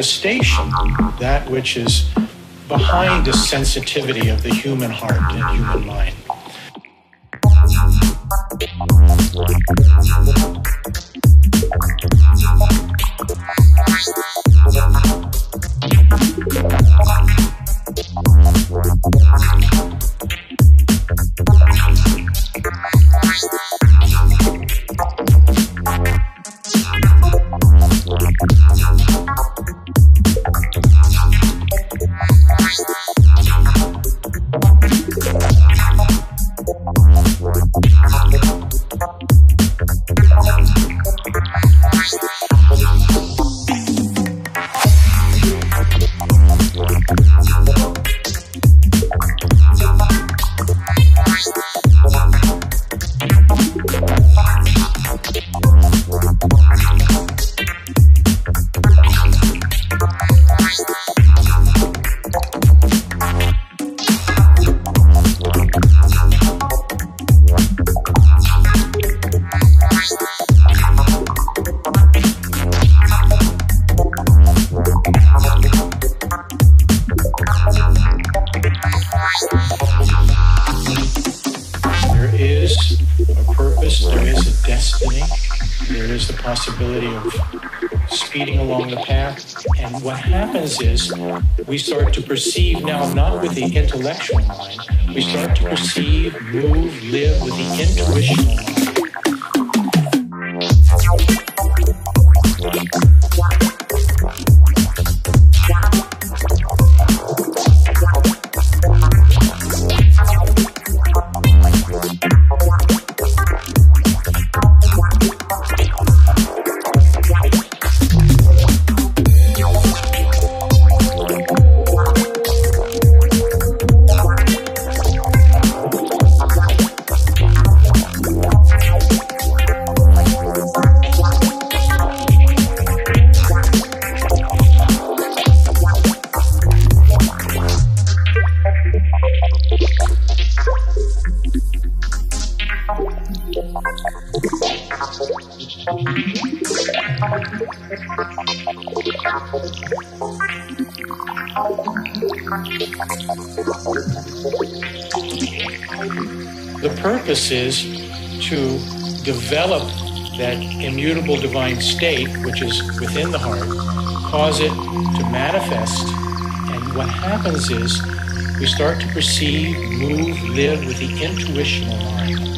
Manifestation that which is behind the sensitivity of the human heart and human mind. Is we start to perceive now, not with the intellectual mind, we start to perceive, move, live with the intuitional divine state, which is within the heart, cause it to manifest. And what happens is we start to perceive, move, live with the intuitional mind.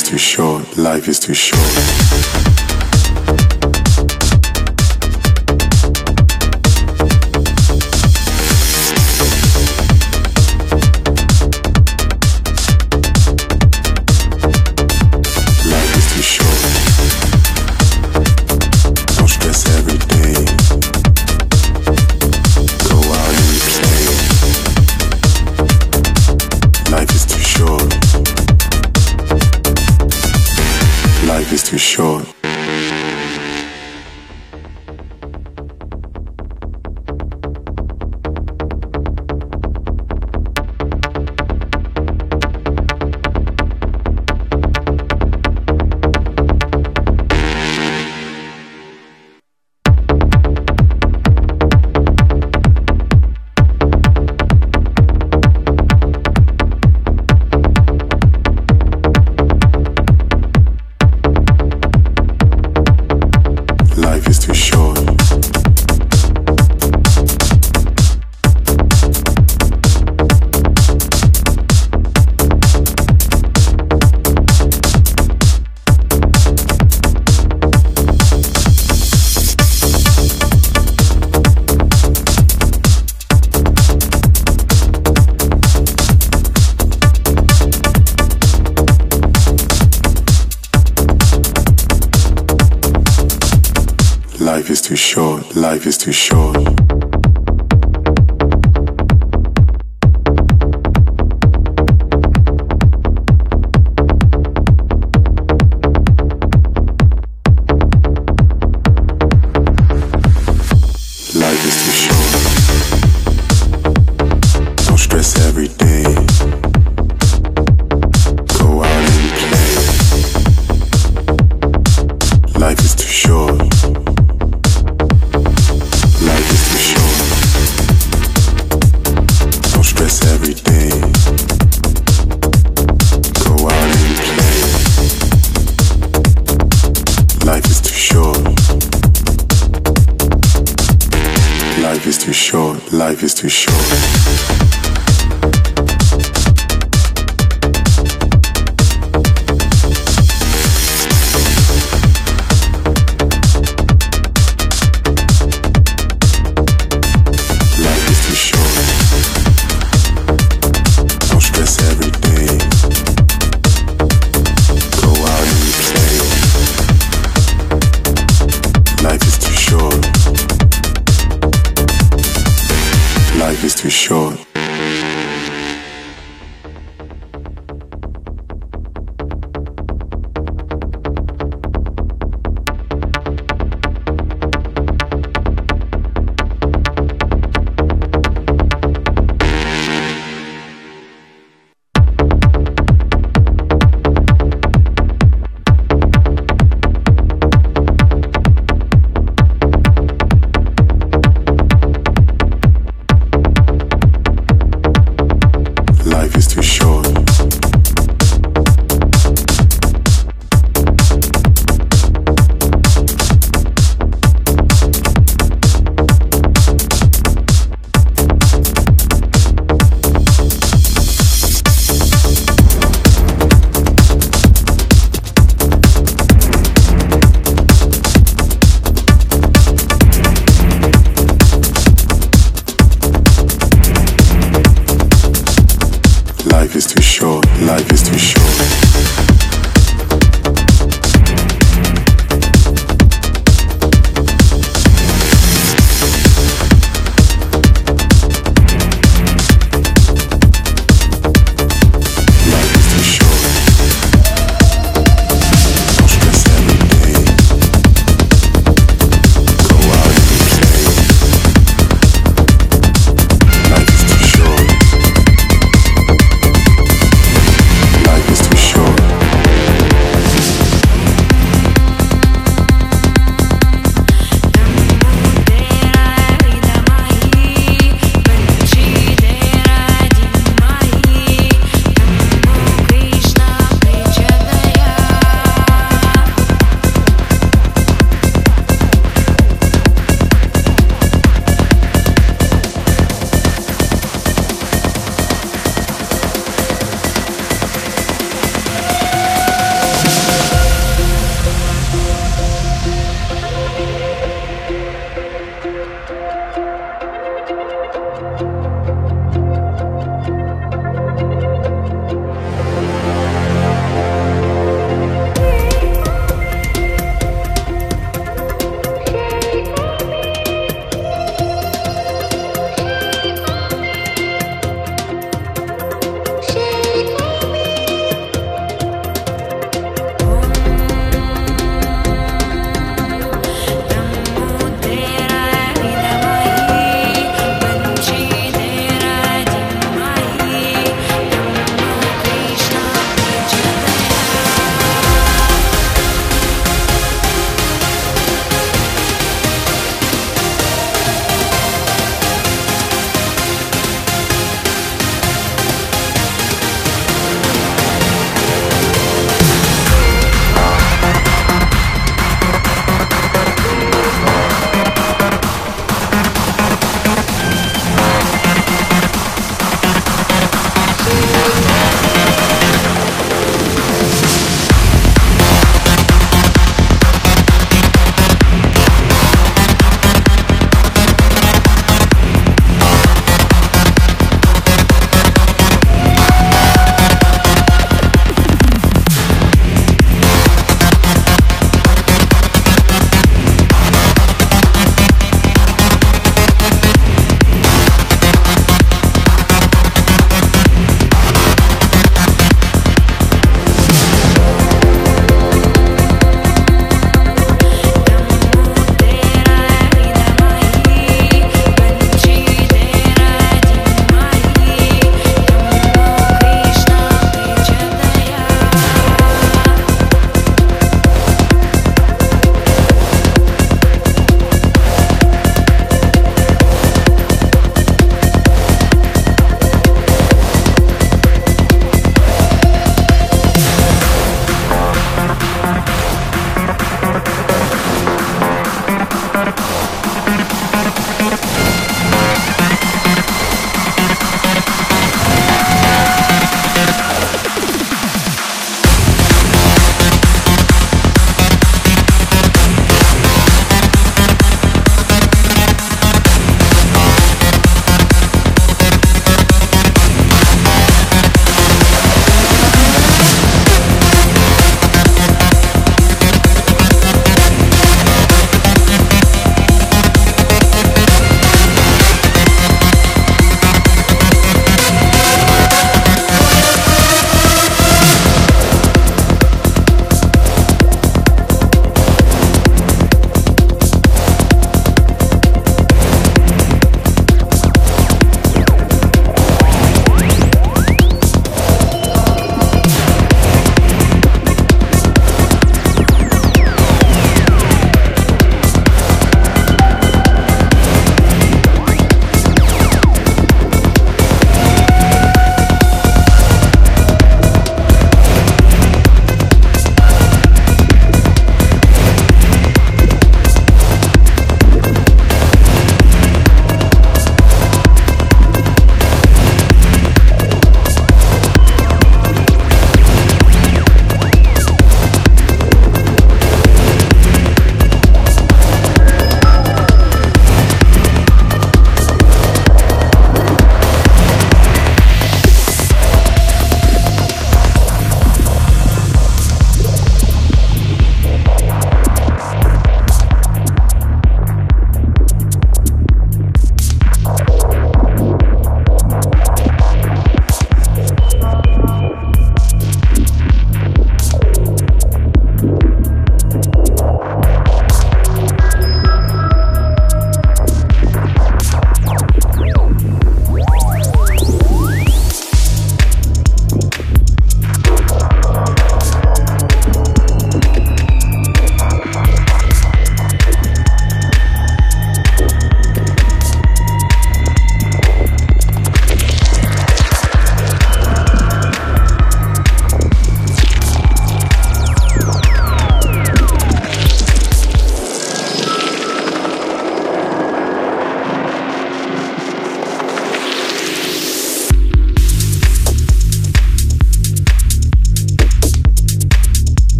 Too short, life is too short.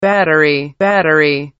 Battery, battery.